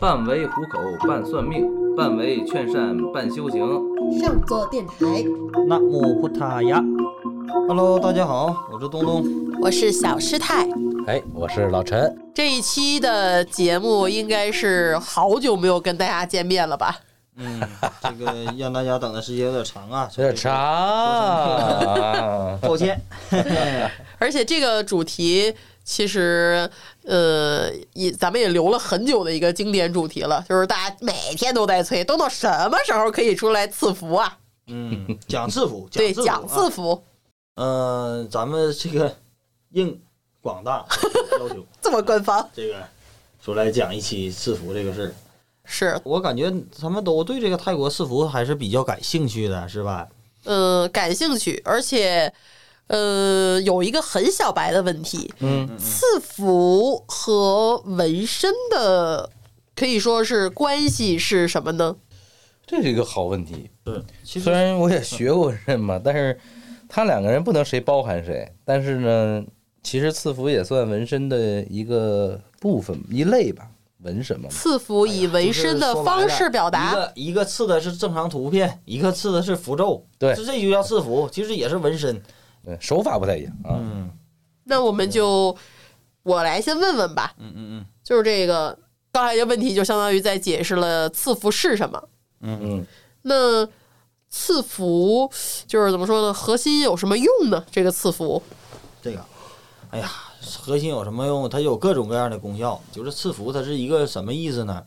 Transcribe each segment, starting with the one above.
半为糊口，半算命，半为劝善，半修行。上座电台，那木普塔呀！Hello，大家好，我是东东。我是小师太。哎，我是老陈。这一期的节目应该是好久没有跟大家见面了吧？嗯，这个让大家等的时间有点长啊，有点长，抱歉。而且这个主题其实，呃，也咱们也留了很久的一个经典主题了，就是大家每天都在催，东东什么时候可以出来赐福啊？嗯，讲赐福，对，讲讲赐福。嗯，咱们这个应广大要求，这么官方，这个出来讲一期赐福这个事儿。是我感觉咱们都对这个泰国赐福还是比较感兴趣的，是吧？嗯，感兴趣，而且，呃，有一个很小白的问题，嗯，赐福和纹身的可以说是关系是什么呢？这是一个好问题。对，其实虽然我也学过纹身嘛，但是他两个人不能谁包含谁。但是呢，其实赐福也算纹身的一个部分一类吧。纹什么嘛？赐福以纹身的方式表达一达，个一个刺的是正常图片，一个刺的是符咒，对这这就叫赐福，其实也是纹身。对，手法不太一样啊。嗯那我们就我来先问问吧，嗯嗯嗯就是这个刚才这个问题就相当于在解释了赐福是什么。嗯嗯，那赐福就是怎么说呢？核心有什么用呢？这个赐福，这个，哎呀，核心有什么用？它有各种各样的功效。就是赐福，它是一个什么意思呢？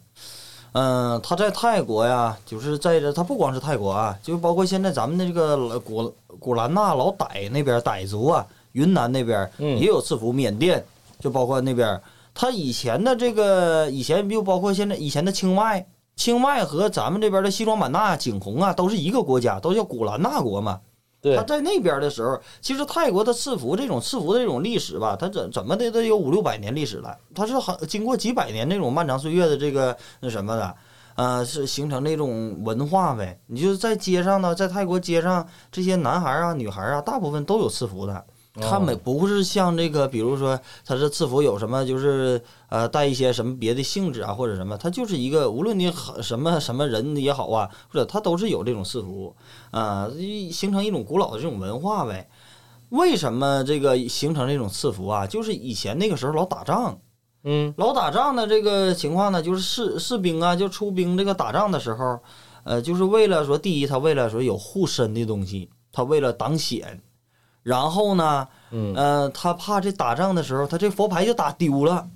嗯，他在泰国呀，就是在这，他不光是泰国啊，就包括现在咱们的这个古古兰纳老傣那边傣族啊，云南那边嗯也有赐福，缅甸就包括那边，他以前的这个以前就包括现在以前的清迈，清迈和咱们这边的西双版纳、景洪啊，都是一个国家，都叫古兰纳国嘛。他，在那边的时候，其实泰国的赐福这种赐福的这种历史吧，它怎怎么的都有五六百年历史了。它是很经过几百年那种漫长岁月的这个那什么的，呃，是形成那种文化呗。你就是在街上呢，在泰国街上，这些男孩啊、女孩啊，大部分都有赐福的。他们不是像这个，比如说他是赐福有什么，就是呃带一些什么别的性质啊，或者什么，他就是一个无论你很什么什么人也好啊，或者他都是有这种赐福啊、一形成一种古老的这种文化呗。为什么这个形成这种赐福啊？就是以前那个时候老打仗，嗯老打仗的这个情况呢，就是士士兵啊，就出兵这个打仗的时候，呃，就是为了说，第一，他为了说有护身的东西，他为了挡险，然后呢，嗯呃，他怕这打仗的时候，他这佛牌就打丢了。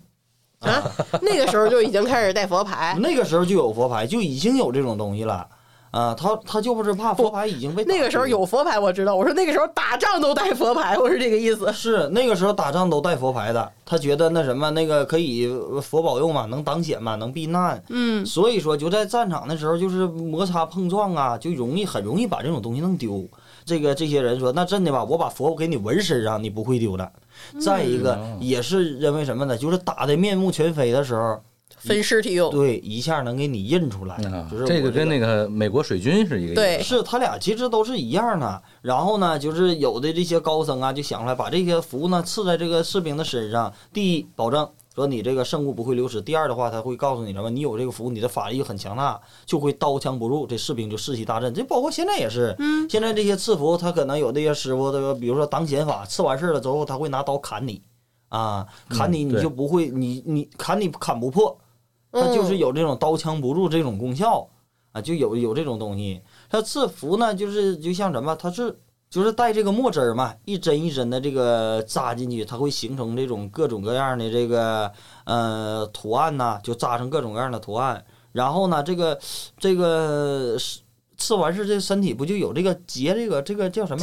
啊，那个时候就已经开始带佛牌，那个时候就有佛牌，就已经有这种东西了。啊，他他就不是怕佛牌已经被那个时候有佛牌，我知道。我说那个时候打仗都带佛牌，我是这个意思。是那个时候打仗都带佛牌的，他觉得那什么那个可以呃佛保佑嘛，能挡险嘛，能避难。嗯，所以说就在战场的时候，就是摩擦碰撞啊，就容易很容易把这种东西弄丢。这个这些人说，那真的吧，我把佛给你纹身上，你不会丢的。再一个嗯也是认为什么呢？就是打的面目全非的时候，分尸体用。对，一下能给你印出来。啊就是我这个跟那个美国水军是一个意思。对是他俩其实都是一样的。然后呢，就是有的这些高僧啊，就想出来把这些符呢刺在这个士兵的身上。第一，保证说你这个圣物不会流失；第二的话，他会告诉你什么？你有这个符，你的法力很强大，就会刀枪不入，这士兵就士气大振。这包括现在也是，嗯现在这些赐符，他可能有这些师傅，这个比如说挡险法，刺完事儿了之后，他会拿刀砍你，啊，砍你你就不会，你你砍你砍不破，他就是嗯有这种刀枪不入这种功效啊，就有有这种东西。他赐福呢，就是就像什么，他是就是带这个墨汁儿嘛，一针一针的这个扎进去，它会形成这种各种各样的这个呃图案呐、就扎成各种各样的图案。然后呢，这个这个是刺完事，这身体不就有这个结这个这个叫什么，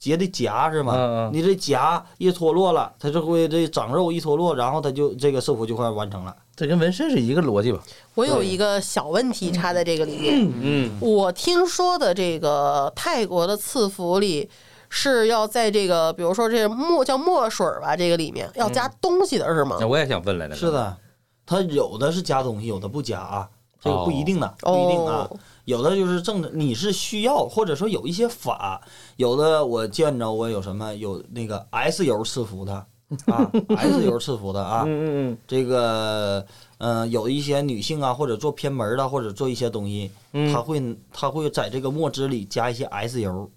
结的痂是吗？嗯嗯你这痂一脱落了，它就会这长肉一脱落，然后它就这个赐福就快完成了。这跟纹身是一个逻辑吧？我有一个小问题插在这个里面。嗯，我听说的这个泰国的赐福里是要在这个，比如说这墨叫墨水吧，这个里面要加东西的是吗？那我也想问来着。是，的，它有的是加东西，有的不加啊，这个不一定的，不一定啊。哦，有的就是正的，你是需要，或者说有一些法，有的我见着我有什么有那个 S 油赐福的啊，S 油赐福的啊，嗯嗯这个呃，有一些女性啊，或者做偏门的，或者做一些东西，嗯他会他会在这个墨汁里加一些 S 油，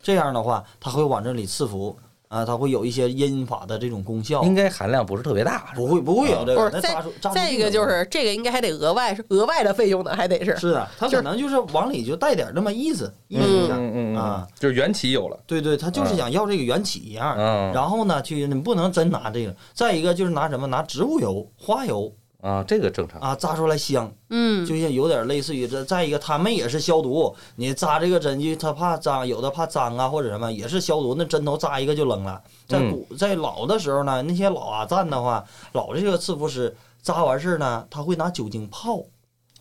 这样的话，他会往这里赐福啊，它会有一些阴法的这种功效。应该含量不是特别大，不会不会有这个，不是再再一个就是这个应该还得额外是额外的费用呢，还得是是啊，它可能就是往里就带点那么意思意思一下嗯嗯嗯啊，，就是缘起有了，对对，他就是想要这个缘起一样。嗯然后呢，去你不能真拿这个。再一个就是拿什么？拿植物油、花油啊，这个正常。啊，扎出来香，嗯就像有点类似于这。再一个，他们也是消毒，你扎这个针就他怕脏，有的怕脏啊或者什么，也是消毒。那针头扎一个就扔了。在嗯古在老的时候呢，那些老阿赞的话，老这个赐福师扎完事儿呢，他会拿酒精泡，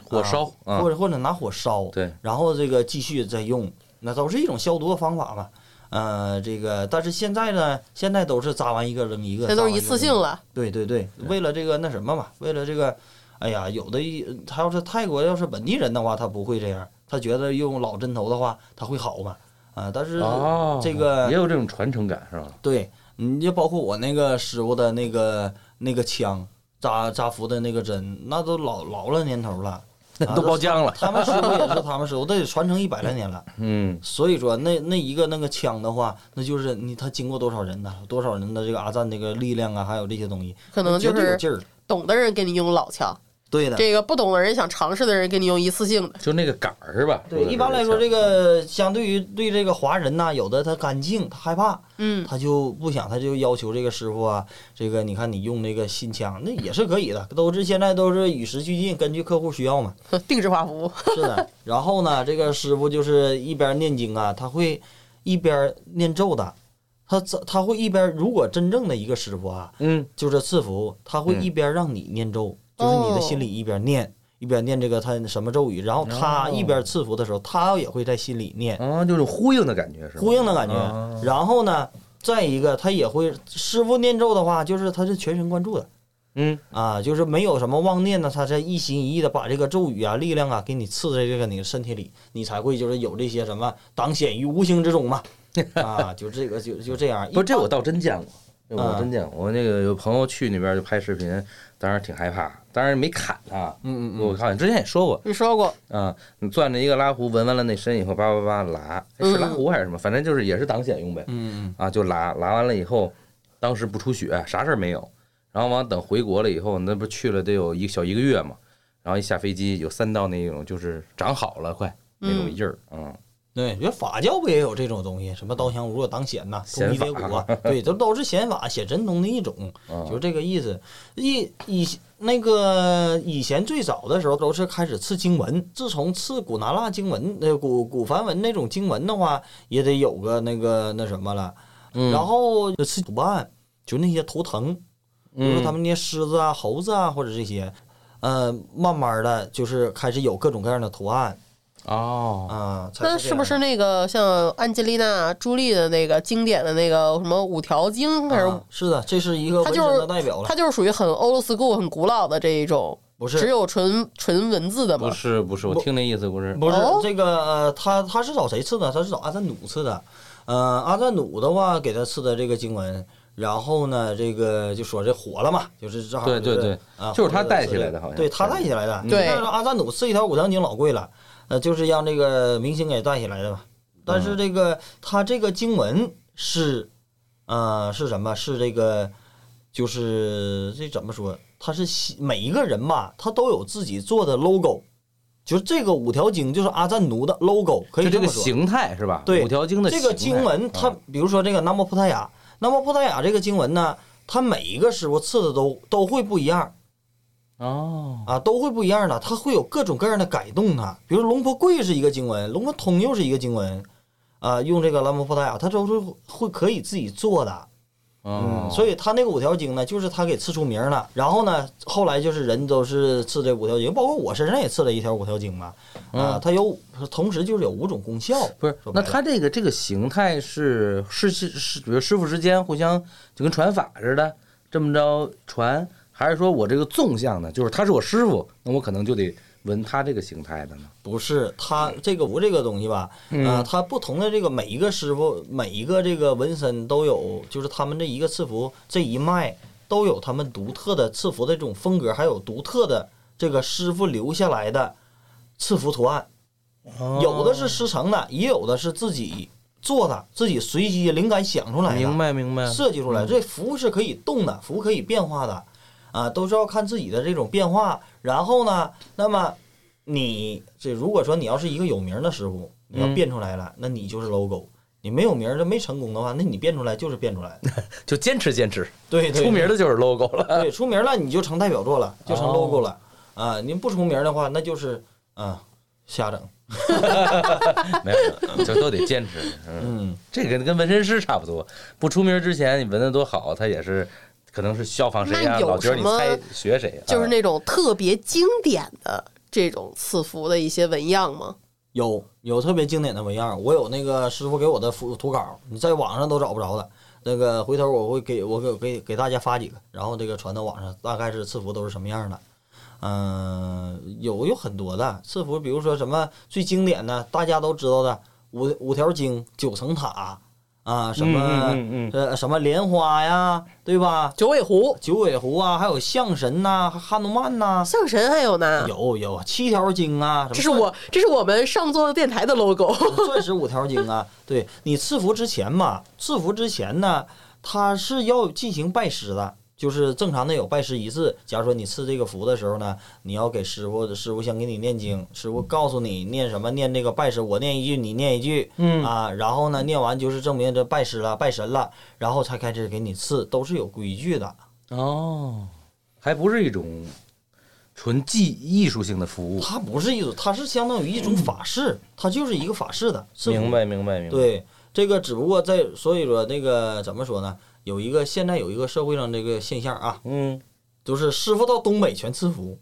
火烧啊或者或者拿火烧，对，然后这个继续再用，那都是一种消毒的方法嘛。呃，这个但是现在呢，现在都是扎完一个扔一个，这都是一次性了。对对对，为了这个那什么嘛，为了这个，哎呀，有的一他要是泰国要是本地人的话，他不会这样，他觉得用老针头的话，他会好嘛。啊，但是哦，这个也有这种传承感是吧？对，你就包括我那个师傅的那个那个枪扎扎服的那个针，那都老老了年头了，啊 都包浆了。他们师傅也是他们师傅，都得传承一百来年了。嗯，所以说，那那一个那个枪的话，那就是你他经过多少人呢？多少人的这个阿赞这个力量啊，还有这些东西，可能就是绝对有劲儿。懂的人给你用老枪，对的，这个不懂的人想尝试的人给你用一次性的。就那个杆儿是吧？对，一般来说，这个相对于对这个华人呐，有的他干净，他害怕，嗯，他就不想，他就要求这个师傅啊，这个你看你用那个新枪，那也是可以的，都是现在都是与时俱进，根据客户需要嘛。定制化服务。是的，然后呢，这个师傅就是一边念经啊，他会一边念咒的，他他会一边，如果真正的一个师傅啊，嗯，就是赐福，他会一边让你念咒，就是你的心里一边念。一边念这个他什么咒语，然后他一边赐福的时候，他也会在心里念，啊，就是呼应的感觉是吧？呼应的感觉啊。然后呢，再一个他也会师傅念咒的话，就是他是全神贯注的嗯，啊，就是没有什么妄念呢，他在一心一意的把这个咒语啊、力量啊给你赐在这个你的身体里，你才会就是有这些什么挡显于无形之中嘛。啊，就这个就就这样。不，这我倒真见过，我啊真见过。我那个有朋友去那边就拍视频，当时挺害怕，当然没砍他。嗯嗯嗯，我看之前也说过你说过，啊，你攥着一个拉壶，闻完了那身以后，叭叭叭拉，哎是拉壶还是什么？反正就是也是挡险用呗。嗯啊，就拉拉完了以后，当时不出血，啥事儿没有。然后完等回国了以后，那不去了得有一小一个月嘛。然后一下飞机有三道那种就是长好了快那种印儿，嗯，对，觉得法教不也有这种东西，什么刀枪如若挡显呐，通显一叠法骨啊，对，这都是显法显神通的一种，啊就是这个意思。以以那个以前最早的时候都是开始刺经文，自从刺古拿拉经文，那古古梵文那种经文的话，也得有个那个那什么了。嗯然后就赐图案，就那些图腾，比如说嗯他们那些狮子啊、猴子啊或者这些，呃，慢慢的就是开始有各种各样的图案哦，啊。才那是不是那个像安吉丽娜·朱莉的那个经典的那个什么五条经，还是啊是的，这是一个纹它就是代表了它，就是属于很 old school、很古老的这一种，不是只有纯纯文字的不？是不是，我听那意思不是，不是哦这个呃，他他是找谁赐的？他是找阿赞努赐的。呃，阿赞努的话给他赐的这个经文，然后呢，这个就说这火了嘛，就是正好就是对对对啊，就是他带起来的好像对他带起来的。对你看阿赞努赐一条五条经老贵了，呃，就是让这个明星给带起来的吧。但嗯是这个他这个经文是，呃，是什么？是这个，就是这怎么说？他是每一个人吧，他都有自己做的 logo，就是这个五条经就是阿赞奴的 logo，可以就这个这么说。形态是吧？对五条经的这个经文，它啊比如说这个南无普达雅，南无普达雅这个经文呢，它每一个师傅刺的都都会不一样哦，啊，都会不一样的，它会有各种各样的改动的。比如龙婆贵是一个经文，龙婆通又是一个经文，啊，用这个南无普达雅，它都是会可以自己做的。嗯，所以他那个五条经呢，就是他给赐出名了。然后呢，后来就是人都是赐这五条经，包括我身上也赐了一条五条经嘛。啊，它有同时就是有五种功效。嗯不是那他这个这个形态是是是是，比如师傅之间互相就跟传法似的，这么着传，还是说我这个纵向的，就是他是我师傅，那我可能就得闻他这个形态的呢？不是他这个无这个东西吧？嗯啊，他不同的这个每一个师傅，每一个这个纹身都有，就是他们这一个赐福这一脉都有他们独特的赐福的这种风格，还有独特的这个师傅留下来的赐福图案。有的是师承的，也有的是自己做的，自己随机灵感想出来的。明白明白，设计出来，这符是可以动的，符可以变化的，啊，都是要看自己的这种变化。然后呢，那么你这如果说你要是一个有名的师傅，你要嗯变出来了，那你就是 logo。你没有名儿，就没成功的话，那你变出来就是变出来。就坚持坚持，对对，出名的就是 logo 了。对，出名 了你就成代表作了，就成哦 logo 了。啊，您不出名的话，那就是啊瞎整。没有，就都得坚持。嗯，嗯，这个跟纹身师差不多，不出名之前你纹的多好，他也是可能是效仿谁呀、老觉得你什么猜学谁，啊就是那种特别经典的这种赐福的一些纹样吗？有有特别经典的纹样，我有那个师傅给我的图图稿，你在网上都找不着的。那个回头我会给我给给给大家发几个，然后这个传到网上，大概是赐福都是什么样的。嗯、有有很多的赐福，比如说什么最经典的，大家都知道的五五条经、九层塔啊，什么、嗯嗯嗯呃什么莲花呀，对吧？九尾狐、九尾狐啊，还有象神呐、哈努曼呐、象神还有呢。有有七条经啊，什么这是我，这是我们上座的电台的 logo。钻 石五条经啊，对你赐福之前嘛，赐福之前呢，他是要进行拜师的，就是正常的有拜师仪式。假如说你赐这个福的时候呢，你要给师傅，师傅先给你念经，师傅告诉你念什么，念这个拜师，我念一句，你念一句，嗯啊，然后呢，念完就是证明这拜师了，拜神了，然后才开始给你赐，都是有规矩的。哦，还不是一种纯技艺术性的服务。它不是艺术，它是相当于一种法事，它就是一个法事的。明白明白明白。，对，这个只不过在所以说那个怎么说呢？有一个现在有一个社会上这个现象啊，嗯，就是师傅到东北全赐福，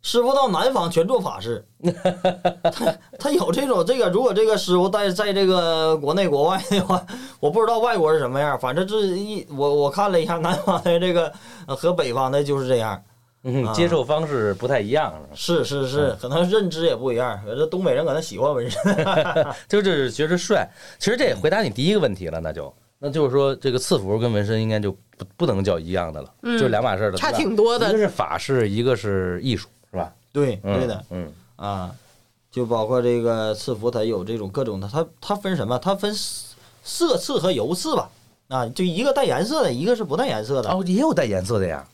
师傅到南方全做法事。他他有这种这个，如果这个师傅在在这个国内国外的话，我不知道外国是什么样，反正这一我我看了一下南方的这个呃和北方的就是这样。接受方式不太一样，是是是是，可能认知也不一样。这东北人可能喜欢纹身。就是觉得帅。其实这也回答你第一个问题了，那就那就是说，这个赐福跟纹身应该就不不能叫一样的了，嗯就是两码事儿了，差挺多的一个是法式，一个是艺术，是吧？对嗯对的，嗯啊，就包括这个赐福，它有这种各种的，它它分什么？它分色刺和油刺吧。啊，就一个带颜色的，一个是不带颜色的。哦，也有带颜色的呀。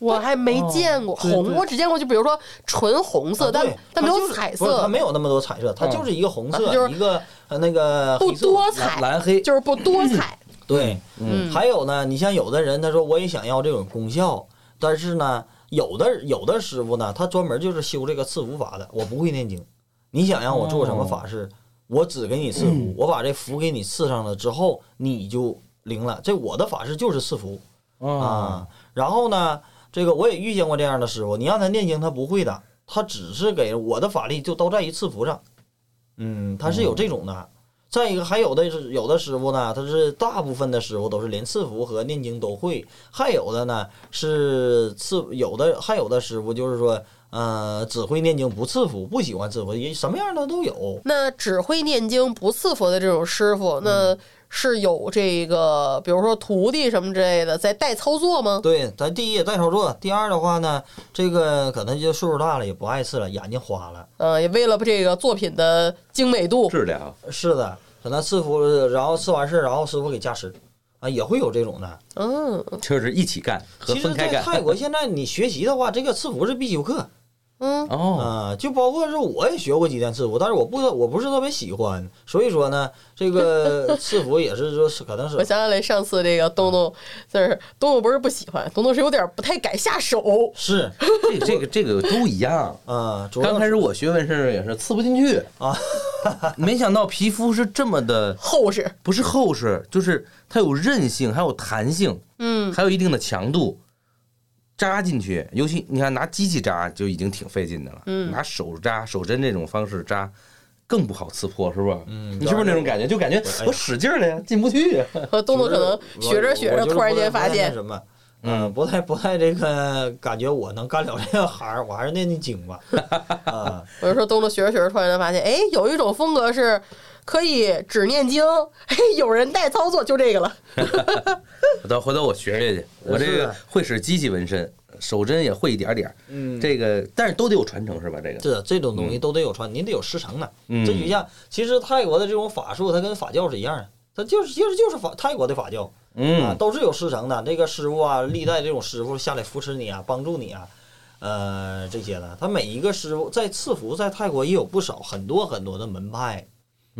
我还没见过红，我只见过就比如说纯红色，但但没有彩色，不是它没有那么多彩色，它嗯就是一个红色，啊就是一个呃那个不多彩，蓝黑，就是不多 彩。对，嗯，还有呢，你像有的人他说我也想要这种功效，但是呢，有的有的师傅呢，他专门就是修这个赐福法的，我不会念经，你想让我做什么法事，我只给你赐福，我把这福给你赐上了之后，你就灵了。这我的法事就是赐福。啊，啊。然后呢，这个我也遇见过这样的师傅，你让他念经他不会的，他只是给我的法力就都在于赐福上，嗯，他是有这种的。再一个，还有的是有的师傅呢，他是大部分的师傅都是连赐福和念经都会，还有的呢是赐有的，还有的师傅就是说，呃，只会念经不赐福，不喜欢赐福，也什么样的都有。那只会念经不赐福的这种师傅，嗯那是有这个，比如说徒弟什么之类的在带操作吗？对，咱第一也带操作，第二的话呢，这个可能就岁数大了，也不爱刺了，眼睛花了。呃，也为了这个作品的精美度，质量。是的，可能赐福，然后赐完事，然后师傅给加持，啊，也会有这种的。嗯就是一起干和其实，分开干。在泰国现在你学习的话，这个赐福是必修课嗯，哦，啊，就包括是我也学过几天刺服，但是我不我不是特别喜欢，所以说呢，这个 刺服也是说是可能是我想起来上次这个东东，就是东东不是不喜欢，东东是有点不太敢下手。是 这个这个这个都一样。啊，主要刚开始我学纹身也是刺不进去啊，没想到皮肤是这么的，厚实，不是厚实，就是它有韧性，还有弹性，嗯，还有一定的强度。扎进去，尤其你看拿机器扎就已经挺费劲的了，嗯拿手扎手针这种方式扎更不好刺破，是吧？嗯你是不是那种感觉？就感觉我使劲儿了呀，进不去呀。和东东可能学着学着，突然间发现，什么，嗯，不太不太这个感觉我能干了这个行儿，我还是念念经吧。啊，我就说东东学着学着，突然间发现，哎，有一种风格是可以只念经，哎，有人代操作，就这个了。我 到回头我学学去，我这个会使机器纹身，手针也会一点点儿。嗯这个但是都得有传承是吧？这个是这种东西都得有传，您得有师承的。嗯这就像其实泰国的这种法术，它跟法教是一样的，它就是其实就是法泰国的法教啊，嗯都是有师承的。这个师傅啊，历代这种师傅下来扶持你啊，帮助你啊，呃，这些的。他每一个师傅在赐福，在泰国也有不少很多很多的门派，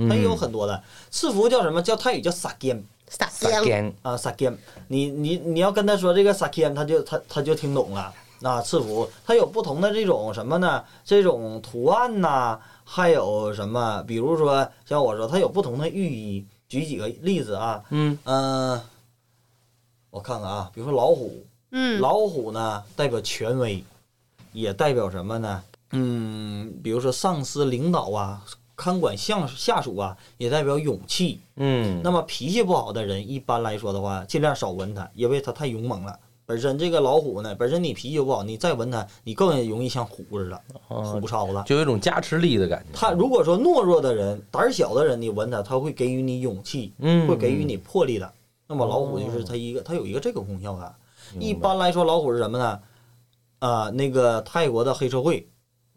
它也有很多的赐福叫什么？叫泰语叫撒干。撒撒香，干啊，sakim，你你你要跟他说这个 sakim，他就他他就听懂了。啊，赐福它有不同的这种什么呢？这种图案呐、还有什么？比如说像我说，它有不同的寓意。举几个例子啊，嗯嗯、我看看啊，比如说老虎，嗯，老虎呢代表权威，也代表什么呢？嗯，比如说上司、领导啊，看管下下属啊，也代表勇气。嗯那么脾气不好的人，一般来说的话，尽量少闻它，因为它太勇猛了。本身这个老虎呢，本身你脾气不好，你再闻它，你更容易像虎似的，哦虎超了。就有一种加持力的感觉。他如果说懦弱的人、胆儿小的人，你闻它，他会给予你勇气，嗯会给予你魄力的。那么老虎就是它一个，它有一个这个功效的。一般来说，老虎是什么呢？啊、那个泰国的黑社会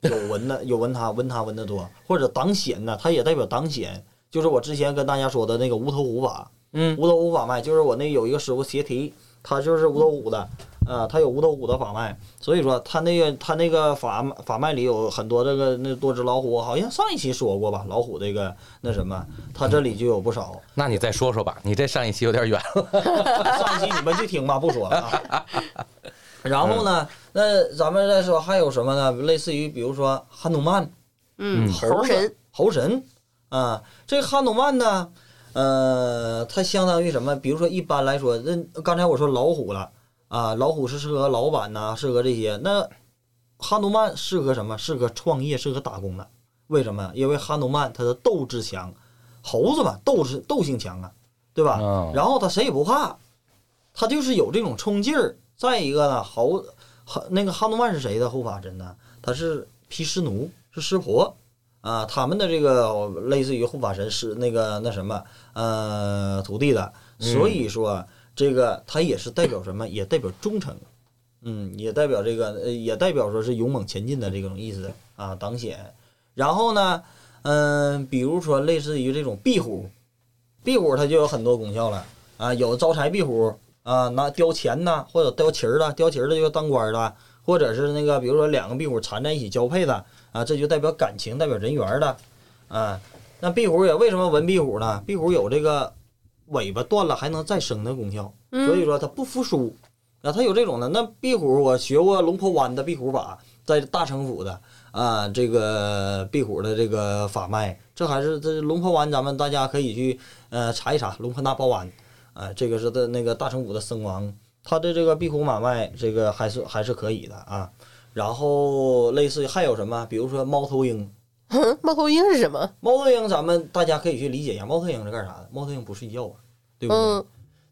有纹的，有纹它，纹它纹的多，或者挡险呢，它也代表挡险。就是我之前跟大家说的那个无头虎法，嗯无头虎法脉，就是我那有一个师傅斜提，他就是无头虎的，呃，他有无头虎的法脉，所以说他那个他那个法法脉里有很多这个那多只老虎，好像上一期说过吧，老虎这个那什么，他这里就有不少。那你再说说吧，你这上一期有点远了。上一期你们去听吧，不说了啊。然后呢，那咱们再说还有什么呢？类似于比如说汉努曼，嗯，猴神，猴神啊，这个哈努曼呢，呃，它相当于什么？比如说一般来说，那刚才我说老虎了啊，老虎是适合老板呐、适合这些。那哈努曼适合什么？适合创业，适合打工的。为什么？因为哈努曼他的斗志强，猴子嘛，斗志斗性强啊，对吧？嗯然后他谁也不怕，他就是有这种冲劲儿。再一个呢，猴哈那个哈努曼是谁的护法神呢？他是毗湿奴，是湿婆啊。他们的这个类似于护法神是那个那什么呃徒弟的，所以说这个他也是代表什么？也代表忠诚，嗯，也代表这个呃也代表说是勇猛前进的这种意思啊，挡险。然后呢，嗯、比如说类似于这种壁虎，壁虎它就有很多功效了啊，有招财壁虎啊，拿叼钱呐，或者叼旗儿的，叼旗儿的就当官儿的，或者是那个比如说两个壁虎缠在一起交配的啊，这就代表感情，代表人缘儿的啊。那壁虎也为什么纹壁虎呢？壁虎有这个尾巴断了还能再生的功效，所以说它不服输啊，它有这种的。那壁虎我学过龙婆湾的壁虎法，在大城府的啊，这个壁虎的这个法脉，这还是这龙婆湾，咱们大家可以去呃查一查龙婆那包湾，啊，这个是的那个大城府的僧王，他的这个壁虎买卖，这个还是还是可以的啊。然后类似于还有什么，比如说猫头鹰，哼猫头鹰是什么？猫头鹰咱们大家可以去理解一下，猫头鹰是干啥的？猫头鹰不睡觉啊，对不对？嗯，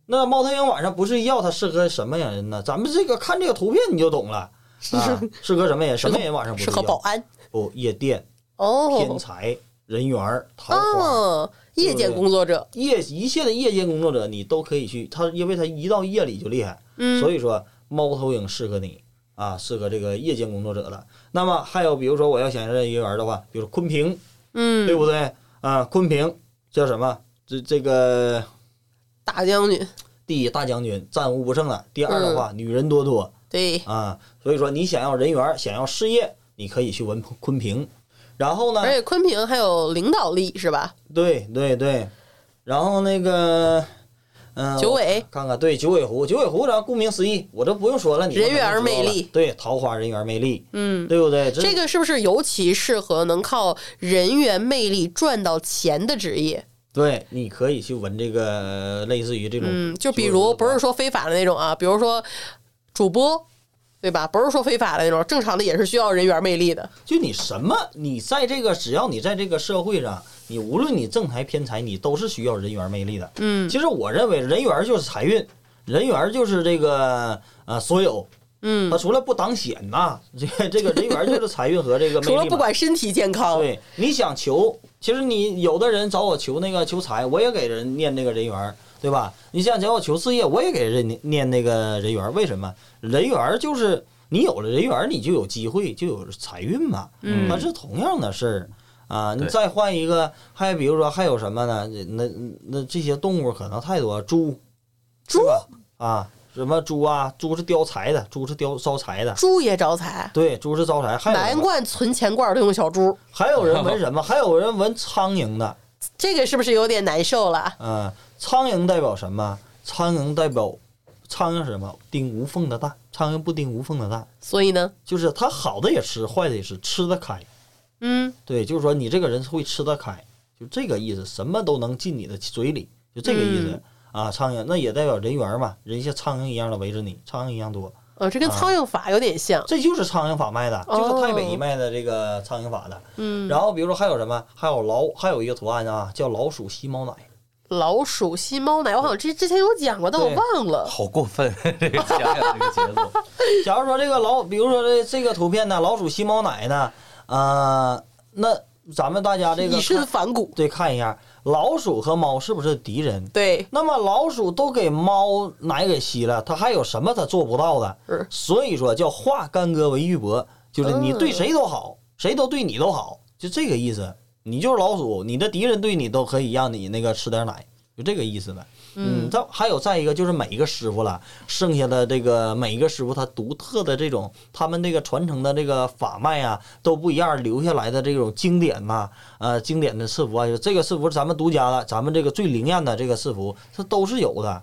那猫头鹰晚上不睡觉，它适合什么样人呢？咱们这个看这个图片你就懂了 啊，适合什么人？什么人晚上不睡觉？合保安不，夜店、偏哦财、人缘儿、桃花。哦，夜间工作者，夜一切的夜间工作者，你都可以去。他因为他一到夜里就厉害，嗯，所以说猫头鹰适合你啊，适合这个夜间工作者的。那么还有比如说我要想要人缘的话，比如昆平，嗯，对不对啊？昆平叫什么？这这个大将军，第一大将军，战无不胜的。第二嗯的话，女人多多对，啊，所以说你想要人缘，想要事业，你可以去闻昆平。然后呢？而，且昆平还有领导力是吧？对对对，然后那个，嗯、九尾，看看，对九尾狐，九尾狐，咱顾名思义，我这不用说了，你人缘魅力。对，桃花人缘魅力，嗯，对不对？这个是不是尤其适合能靠人缘魅力赚到钱的职业？对，你可以去纹这个呃类似于这种，嗯，就比如不是说非法的那种啊，比如说主播，对吧？不是说非法的那种，正常的也是需要人缘魅力的。就你什么，你在这个只要你在这个社会上，你无论你正财偏财，你都是需要人缘魅力的。嗯其实我认为人缘就是财运，人缘就是这个呃所有，嗯他，除了不挡险呐，这个这个人缘就是财运和这个魅 除了不。管身体健康，对，你想求，其实你有的人找我求那个求财，我也给人念那个人缘儿，对吧？你想找我求事业，我也给人念念那个人缘儿。为什么？人缘儿就是你有了人缘儿，你就有机会，就有财运嘛。嗯它是同样的事儿啊。你再换一个，还比如说还有什么呢？那那这些动物可能太多，猪，猪啊，什么猪啊？猪是叼财的，猪是叼招财的。猪也招财，对，猪是招财，还有什么难怪存钱罐都用小猪，还有人闻 什么？还有人闻苍蝇的，这个是不是有点难受了？嗯，苍蝇代表什么？苍蝇代表苍蝇是什么？叮无缝的蛋，苍蝇不叮无缝的蛋，所以呢，就是它好的也吃，坏的也吃，吃得开。嗯，对，就是说你这个人会吃得开，就这个意思，什么都能进你的嘴里，就这个意思、嗯啊。苍蝇那也代表人缘嘛，人像苍蝇一样的围着你，苍蝇一样多，呃，这跟啊苍蝇法有点像，这就是苍蝇法卖的，哦就是太北一卖的这个苍蝇法的。嗯，然后比如说还有什么？还有老，还有一个图案啊，叫老鼠吸猫奶。老鼠吸猫奶，我好像之之前有讲过，但我忘了。好过分，这个节奏，假如说这个老，比如说这这个图片呢，老鼠吸猫奶呢，呃，那咱们大家这个以身反骨，对看一下，老鼠和猫是不是敌人？对，那么老鼠都给猫奶给吸了，它还有什么它做不到的是？所以说叫化干戈为玉帛，就是你对谁都好，谁都对你都好，就这个意思。你就是老鼠，你的敌人对你都可以让你那个吃点奶，就这个意思呗。嗯，再还有再一个就是每一个师傅了，剩下的这个每一个师傅他独特的这种他们这个传承的这个法脉啊都不一样，留下来的这种经典呐、呃经典的赐福啊，就这个赐福是咱们独家的，咱们这个最灵验的这个赐福，它都是有的。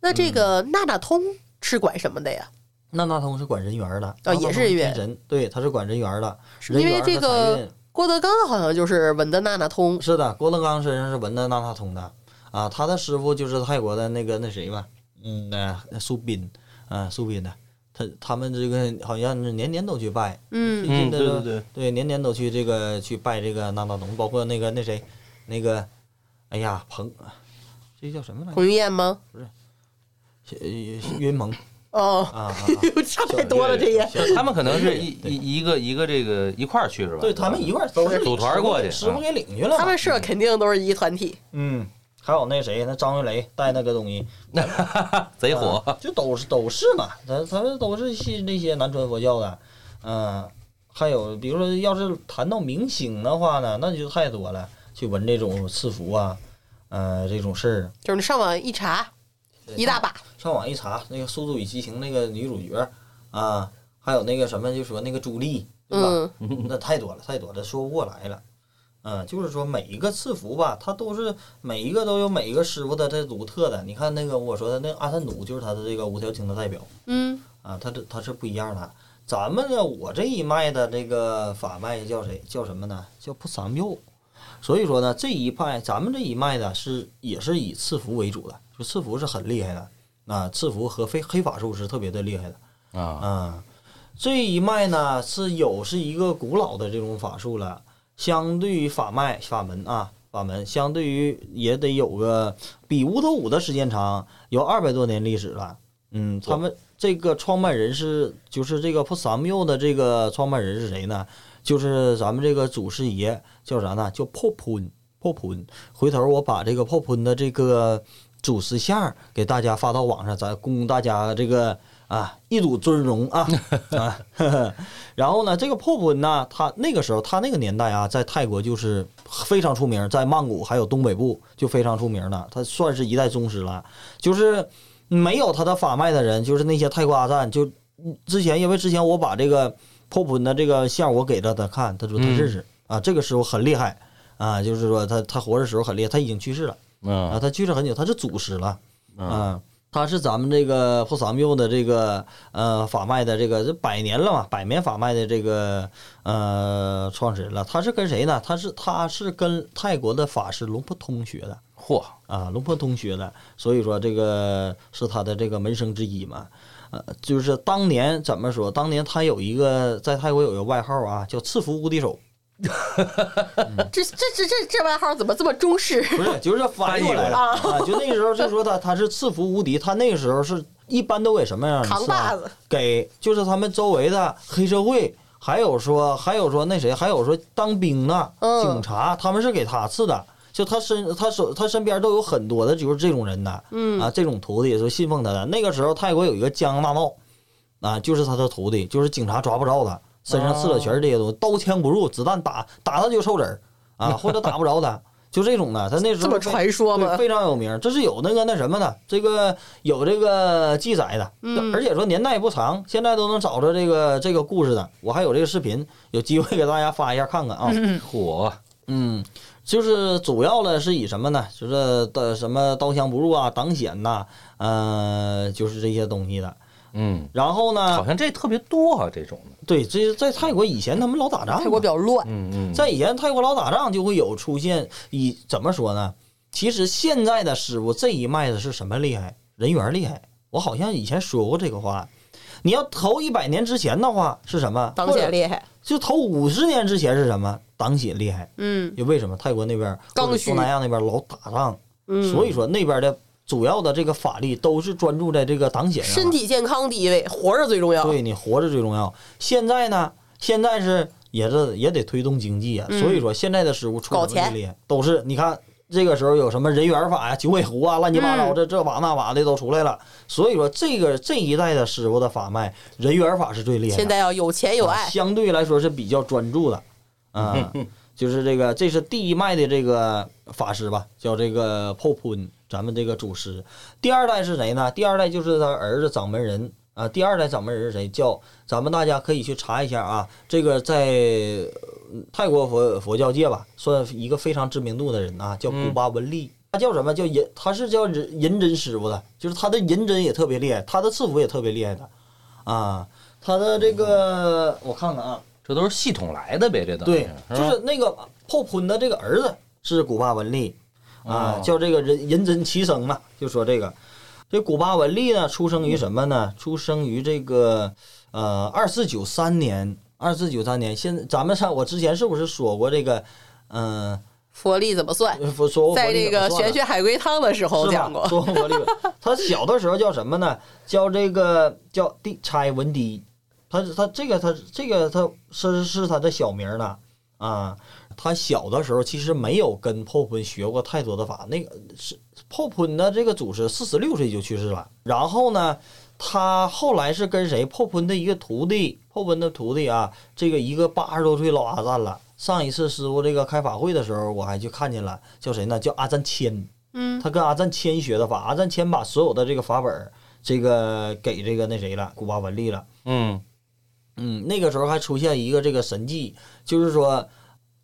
那这个纳纳通是管什么的呀？娜娜通是管人缘的，哦也是人缘对，他是管人缘的，因为这个运郭德纲好像就是文的纳纳通，是的，郭德纲身上是文的纳纳通的。啊，他的师傅就是泰国的那个那谁吧，嗯，那那苏斌，啊，苏斌的，他他们这个好像是年年都去拜，嗯。嗯，最近的对对对，对，年年都去这个去拜这个纳纳通，包括那个那谁，那个，哎呀，彭，这叫什么来着？彭于晏吗？呃云鹏哦，啊啊 啊！差太多了，这也他们可能是一一一个一个这个一块儿去是吧？对他们一块儿都是组团过去师傅给领去了。他们社肯定都是一团体。嗯，还有那谁，那张云雷带那个东西，贼火。啊就都是都是嘛，咱咱们都是信那些南传佛教的，嗯，还有比如说要是谈到明星的话呢，那就太多了，去闻这种赐福啊，呃，这种事儿，就是你上网一查，一大把。上网一查，那个《速度与激情》那个女主角啊，还有那个什么，就说那个朱莉，对吧？嗯，那太多了，太多了，说不过来了。嗯，就是说每一个赐福吧，它都是每一个都有每一个师傅的这独特的。你看那个我说的那个阿三努，就是他的这个五条经的代表嗯，啊，他这他是不一样的。咱们呢，我这一脉的这个法脉叫谁？叫什么呢？叫菩萨庙。所以说呢，这一派咱们这一脉的是也是以赐福为主的，就赐福是很厉害的啊，赐福和非黑法术是特别的厉害的。啊，啊，这一脉呢是有是一个古老的这种法术了，相对于法脉法门啊，法门相对于也得有个比乌头五的时间长，有二百多年历史了。嗯，他们这个创办人是就是这个破三缪的这个创办人是谁呢？就是咱们这个祖师爷叫啥呢？叫破喷破喷。回头我把这个破喷的这个主持相给大家发到网上，咱供大家这个啊一睹尊容啊啊。呵 呵 然后呢，这个破喷呢，他那个时候他那个年代啊，在泰国就是非常出名，在曼谷还有东北部就非常出名了，他算是一代宗师了。就是没有他的法脉的人，就是那些泰国阿赞，就之前因为之前我把这个破喷的这个像我给了他看，他说他认识、啊，这个时候很厉害啊，就是说他他活着时候很厉害，他已经去世了啊，嗯他去世很久，他是祖师了嗯啊。他是咱们这个破三庙的这个呃法脉的这个这百年了嘛，百年法脉的这个呃创始人了。他是跟谁呢？他是他是跟泰国的法师龙婆通学的。嚯，啊，龙婆通学的，所以说这个是他的这个门生之一嘛。呃，就是当年怎么说？当年他有一个在泰国有一个外号啊，叫“赐福无敌手 这这这这这外号怎么这么中式？不是，就是翻译过来了啊！就那个时候就说他他是赐福无敌，他那个时候是一般都给什么样的扛把子？给就是他们周围的黑社会，还有说还有说那谁，还有说当兵的、嗯警察，他们是给他赐的。就他身他手他身边都有很多的就是这种人的，嗯啊，这种徒弟是信奉他的。那个时候泰国有一个江大茂，啊，就是他的徒弟，就是警察抓不着他，身上刺的全是这些东西，刀枪不入，子弹打打他就抽纸儿啊，或者打不着他，就这种的。他那时候这么传说吗对，？非常有名，这是有那个那什么的，这个有这个记载的，嗯而且说年代也不长，现在都能找着这个这个故事的。我还有这个视频，有机会给大家发一下看看啊。火，嗯，就是主要的是以什么呢？就是的什么刀枪不入啊、挡险呐、呃，就是这些东西的。嗯，然后呢好，像这特别多啊，这种的，对，这在泰国以前他们老打仗，泰国比较乱，嗯嗯，在以前泰国老打仗就会有出现，以怎么说呢？其实现在的师傅这一脉子是什么厉害？人缘厉害。我好像以前说过这个话。你要头一百年之前的话是什么？挡血厉害。就头五十年之前是什么？挡血厉害。嗯因为为什么泰国那边东南亚那边老打仗，嗯，所以说那边的主要的这个法力都是专注在这个挡险上。身体健康第一位，活着最重要。对你活着最重要。现在呢，现在是也是也得推动经济啊，嗯所以说现在的师傅出搞钱什么最厉害，都是你看这个时候有什么人缘法呀、九尾狐啊、乱七八糟嗯这这法那法的都出来了。所以说这个这一代的师傅的法脉，人缘法是最厉害的。现在要有钱有啊爱，相对来说是比较专注的，嗯，就是这个，这是第一脉的这个法师吧，叫这个破喷，咱们这个祖师。第二代是谁呢？第二代就是他儿子掌门人啊。第二代掌门人是谁？叫咱们大家可以去查一下啊。这个在呃泰国佛佛教界吧，算一个非常知名度的人啊，叫古巴文利。他叫什么？叫银，他是叫银银针师傅的，就是他的银针也特别厉害，他的赐福也特别厉害的，啊，他的这个我看看啊，这都是系统来的呗，这等于对，是就是那个破喷的这个儿子是古巴文利啊哦，叫这个人人真齐生嘛，就说这个这古巴文利呢，出生于什么呢？出生于这个呃二四九三年，二四九三年。现在咱们上我之前是不是说过这个？嗯、佛力怎么算？佛，说在这个玄学海龟汤的时候讲过。说过佛利，他小的时候叫什么呢？叫这个叫地差文迪，他他这个他这个他是是他的小名呢啊。他小的时候其实没有跟破坤学过太多的法，那个是破坤的这个祖师四十六岁就去世了。然后呢，他后来是跟谁？破坤的一个徒弟，破坤的徒弟啊，这个一个八十多岁老阿赞了。上一次师傅这个开法会的时候，我还去看见了，叫谁呢？叫阿赞谦。嗯，他跟阿赞谦学的法，阿赞谦把所有的这个法本儿，这个给这个那谁了，古巴文利了。嗯嗯，那个时候还出现一个这个神迹，就是说，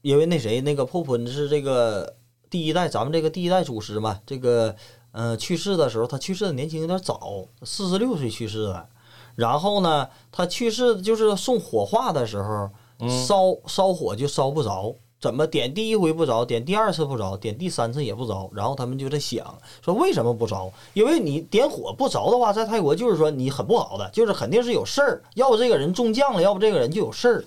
因为那谁那个破喷是这个第一代，咱们这个第一代祖师嘛，这个呃去世的时候，他去世的年轻有点早，四十六岁去世的。然后呢，他去世就是送火化的时候，烧烧火就烧不着，怎么点第一回不着，点第二次不着，点第三次也不着，然后他们就在想说为什么不着？因为你点火不着的话，在泰国就是说你很不好的，就是肯定是有事儿，要不这个人中将了，要不这个人就有事儿。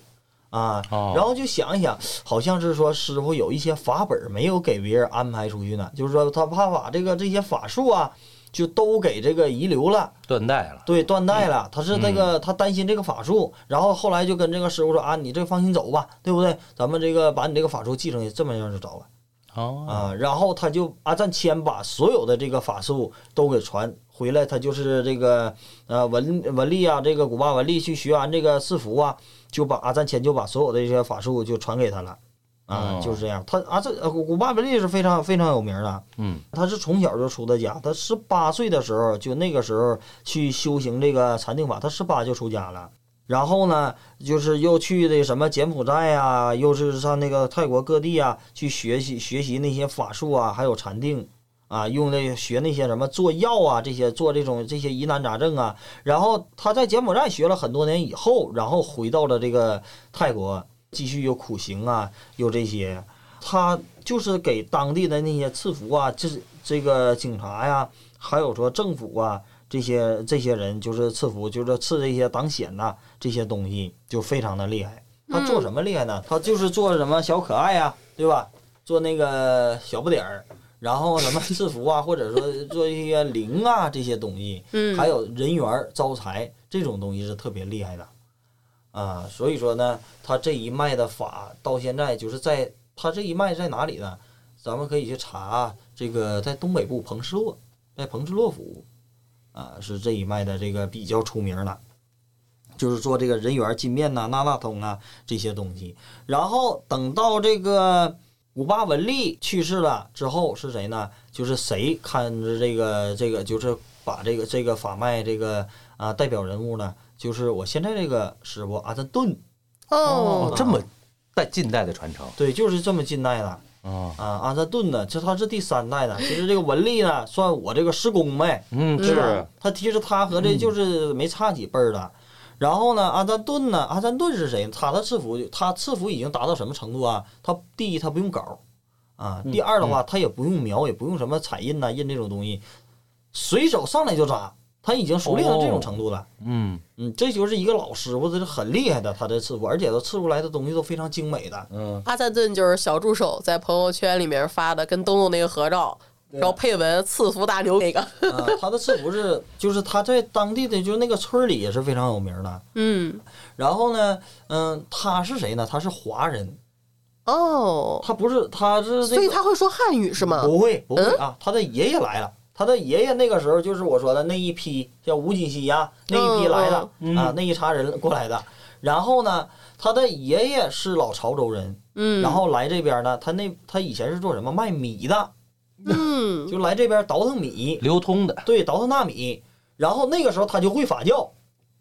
啊，哦然后就想一想，好像是说师傅有一些法本儿没有给别人安排出去呢，就是说他怕把这个这些法术啊，就都给这个遗留了，断代了，对，断代了。他是那个他担心这个法术，然后后来就跟这个师傅说啊，你这放心走吧，对不对？咱们这个把你这个法术继承这么样就着了。哦，啊，然后他就阿赞谦把所有的这个法术都给传回来，他就是这个呃文文丽啊，这个古巴文丽去学完这个四符啊，就把阿赞谦就把所有的这些法术就传给他了。啊哦，就是这样。他阿赞呃古古巴文丽是非常非常有名的，嗯他是从小就出的家，他十八岁的时候就那个时候去修行这个禅定法，他十八就出家了。然后呢，就是又去的什么柬埔寨呀、又是上那个泰国各地啊，去学习学习那些法术啊，还有禅定啊，用那学那些什么做药啊，这些做这种这些疑难杂症啊。然后他在柬埔寨学了很多年以后，然后回到了这个泰国，继续有苦行啊，有这些。他就是给当地的那些赐福啊，就是这个警察呀，还有说政府啊，这些这些人就是赐福，就是赐这些挡险呐、这些东西就非常的厉害他做什么厉害呢？他就是做什么小可爱呀、对吧？做那个小不点儿，然后什么赐福啊，或者说做一些灵啊这些东西，嗯，还有人缘儿招财这种东西是特别厉害的，啊，所以说呢，他这一脉的法到现在就是在他这一脉在哪里呢？咱们可以去查这个在东北部彭氏洛，在彭氏洛府，啊，是这一脉的这个比较出名的，就是做这个人缘金面呐、纳纳通啊这些东西。然后等到这个五八文丽去世了之后，是谁呢？就是谁看着这个这个，就是把这个这个法脉这个啊代表人物呢？就是我现在这个师傅阿赞顿，哦，这么代近代的传承对，就是这么近代的。啊，啊，阿赞顿呢，这他是第三代的。其实这个文丽呢，算我这个师公呗，嗯，是？他其实他和这就是没差几辈儿的。然后呢，阿赞顿呢，阿赞顿是谁？他的赐福，他赐福已经达到什么程度啊？他第一，他不用稿啊；第二的话，他也不用描，也不用什么彩印呐、印这种东西，随手上来就扎。他已经熟练到这种程度了。嗯嗯，这就是一个老师傅，这是很厉害的，他的赐福，而且他刺出来的东西都非常精美的。嗯，阿赞顿就是小助手在朋友圈里面发的跟东东那个合照，然后配文“赐福大牛”那个，啊，他的赐福是，就是他在当地的就是那个村里也是非常有名的。嗯，然后呢，嗯，他是谁呢？他是华人，哦，他不是，他是这所以他会说汉语是吗？不会不会嗯啊，他的爷爷来了。他的爷爷那个时候就是我说的那一批，叫吴锦熙呀，那一批来的啊，那一茬人过来的。然后呢，他的爷爷是老潮州人，嗯，然后来这边呢，他那他以前是做什么卖米的，嗯，就来这边倒腾米，流通的，对，倒腾大米。然后那个时候他就会法教，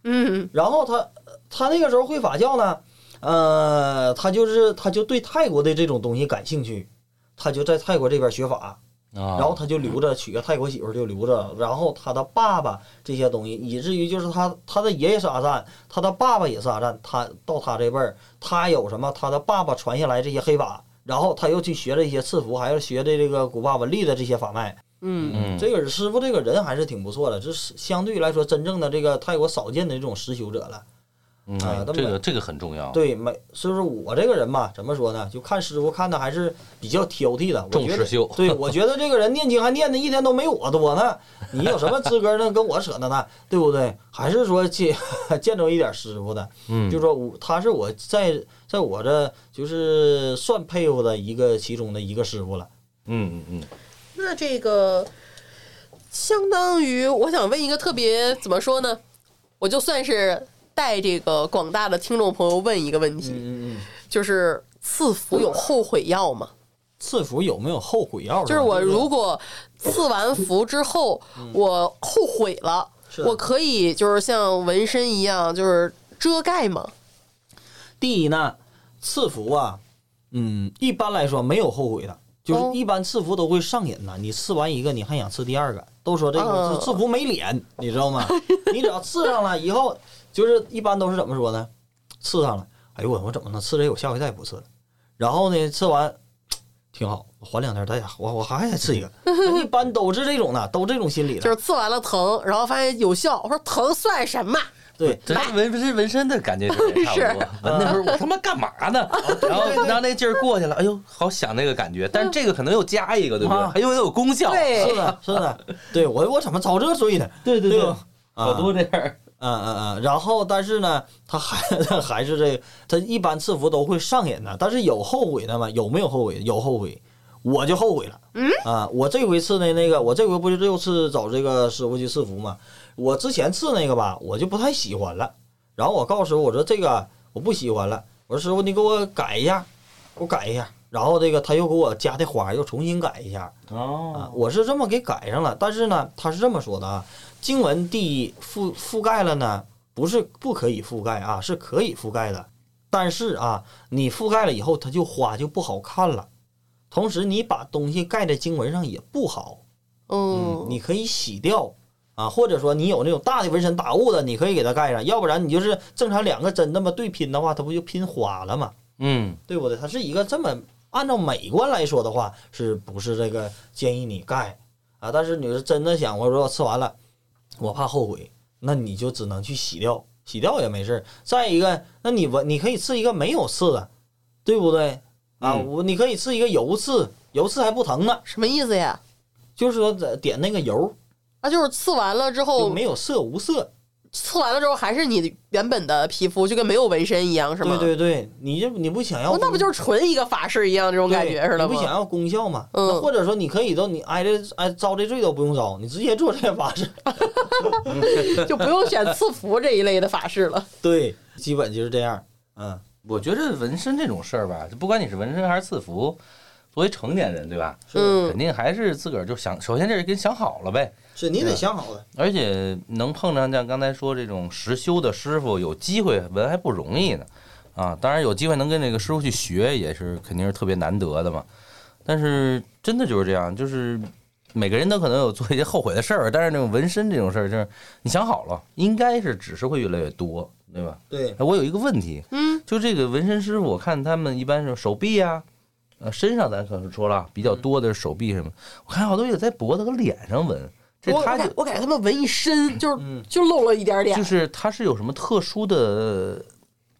嗯然后他他那个时候会法教呢，呃，他就是他就对泰国的这种东西感兴趣，他就在泰国这边学法，啊，然后他就留着娶个泰国媳妇儿就留着，然后他的爸爸这些东西，以至于就是他他的爷爷是阿赞，他的爸爸也是阿赞，他到他这辈儿，他有什么他的爸爸传下来这些黑法，然后他又去学了一些赐福，还要学的这个古巴文丽的这些法脉。嗯嗯，这个师傅这个人还是挺不错的，这是相对来说真正的这个泰国少见的这种实修者了。嗯啊那么这个这个很重要，对，没，所以说我这个人吧，怎么说呢？就看师傅看的还是比较挑剔的。我觉得重实修对，我觉得这个人念经还念的一天都没我多呢，你有什么资格呢跟我扯那呢？对不对？还是说见 见着一点师傅的，嗯，就说我他是我在在我这就是算佩服的一个其中的一个师傅了。嗯嗯嗯，那这个相当于，我想问一个特别怎么说呢？我就算是带这个广大的听众朋友问一个问题，嗯嗯，就是赐福有后悔药吗？赐福有没有后悔药？就是我如果赐完福之后，我后悔了，我可以就是像纹身一样，就是遮盖吗？第一呢，赐福啊，嗯，一般来说没有后悔的，就哦是一般赐福都会上瘾的。你赐完一个，你还想赐第二个，都说这个哦赐福没脸，你知道吗？你只要赐上了以后，就是一般都是怎么说呢？刺上了，哎呦我我怎么能刺这个？我下回再也不刺了。然后呢，刺完 挺好，缓两天再我我还想刺一个。一般都是这种的，都这种心理的。就是刺完了疼，然后发现有效，我说疼算什么？对，这纹纹身纹身的感觉 也差不多。纹那时候我他妈干嘛呢？然后然后那劲儿过去了，哎呦，好想那个感觉。但是这个可能又加一个，对不对啊？还又有功效。对是的，是的，对我我怎么遭这罪呢？对对对吧？好多这样。嗯嗯嗯，然后但是呢，他还 还是这个，他一般赐福都会上瘾的，但是有后悔的吗？有没有后悔？有后悔，我就后悔了。嗯啊，我这回赐的那个，我这回不就又次找这个师傅去赐福吗？我之前赐那个吧，我就不太喜欢了。然后我告诉师傅，我说这个我不喜欢了，我说师傅你给我改一下，给我改一下。然后这个他又给我加的花又重新改一下，啊哦，，我是这么给改上了，但是呢，他是这么说的啊，经文第一覆覆盖了呢，不是不可以覆盖啊，是可以覆盖的，但是啊，你覆盖了以后，它就花就不好看了，同时你把东西盖在经文上也不好，嗯，你可以洗掉啊，或者说你有那种大的纹身打雾的，你可以给它盖上，要不然你就是正常两个针那么对拼的话，它不就拼花了吗？嗯对不对？它是一个这么按照美观来说的话，是不是这个建议你盖啊？但是你是真的想我说吃完了，我怕后悔，那你就只能去洗掉洗掉也没事儿。再一个，那你纹你可以刺一个没有刺的，对不对？啊，嗯我你可以刺一个油刺，油刺还不疼呢，什么意思呀？就是说在点那个油，啊，就是刺完了之后，没有色无色。刺完了之后还是你原本的皮肤，就跟没有纹身一样，是吗？对对对，你这你不想要哦，那不就是纯一个法式一样这种感觉似的吗？你不想要功效吗？嗯或者说你可以都你挨着挨遭这罪都不用遭，你直接做这个法式。就不用选赐福这一类的法式了。对，基本就是这样。嗯，我觉得纹身这种事儿吧，就不管你是纹身还是赐福，作为成年人，对吧？嗯肯定还是自个儿就想，首先这是跟想好了呗，是你得想好了。而且能碰上像刚才说这种实修的师傅，有机会纹还不容易呢。啊，当然有机会能跟这个师傅去学，也是肯定是特别难得的嘛。但是真的就是这样，就是每个人都可能有做一些后悔的事儿，但是那种纹身这种事儿，就是你想好了，应该是只是会越来越多，对吧？对，哎我有一个问题，嗯，就这个纹身师傅，我看他们一般是手臂啊、呃，身上咱可能说了比较多的是手臂什么，我看好多也在脖子和脸上纹，这我我他我感觉他们纹一身，就是嗯就露了一点点就。是他是有什么特殊的